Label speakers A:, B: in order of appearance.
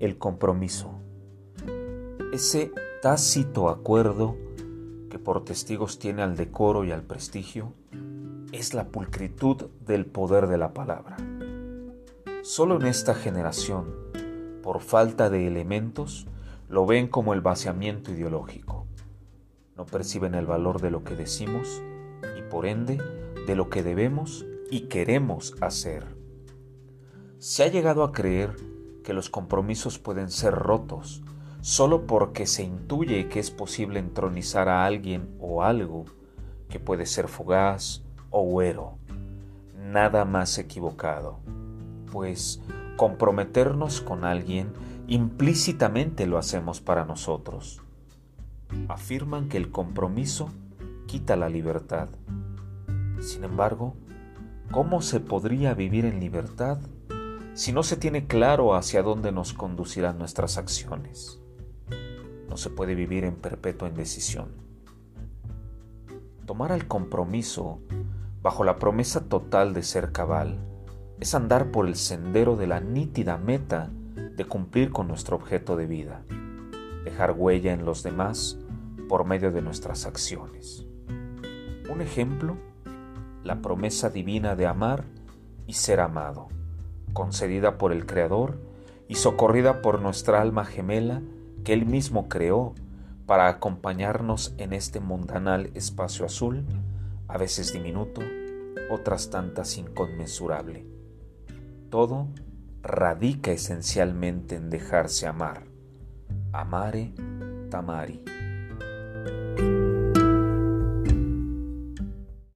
A: el compromiso, ese tácito acuerdo que por testigos tiene al decoro y al prestigio, es la pulcritud del poder de la palabra. Solo en esta generación, por falta de elementos, lo ven como el vaciamiento ideológico. No perciben el valor de lo que decimos y por ende de lo que debemos y queremos hacer. Se ha llegado a creer que los compromisos pueden ser rotos solo porque se intuye que es posible entronizar a alguien o algo que puede ser fugaz o huero. Nada más equivocado, pues comprometernos con alguien implícitamente lo hacemos para nosotros. Afirman que el compromiso quita la libertad. Sin embargo, ¿cómo se podría vivir en libertad si no se tiene claro hacia dónde nos conducirán nuestras acciones? No se puede vivir en perpetua indecisión. Tomar el compromiso bajo la promesa total de ser cabal es andar por el sendero de la nítida meta de cumplir con nuestro objeto de vida, dejar huella en los demás por medio de nuestras acciones. Un ejemplo, la promesa divina de amar y ser amado, concedida por el Creador y socorrida por nuestra alma gemela que Él mismo creó para acompañarnos en este mundanal espacio azul, a veces diminuto, otras tantas inconmensurable. Todo radica esencialmente en dejarse amar. Amare tamari.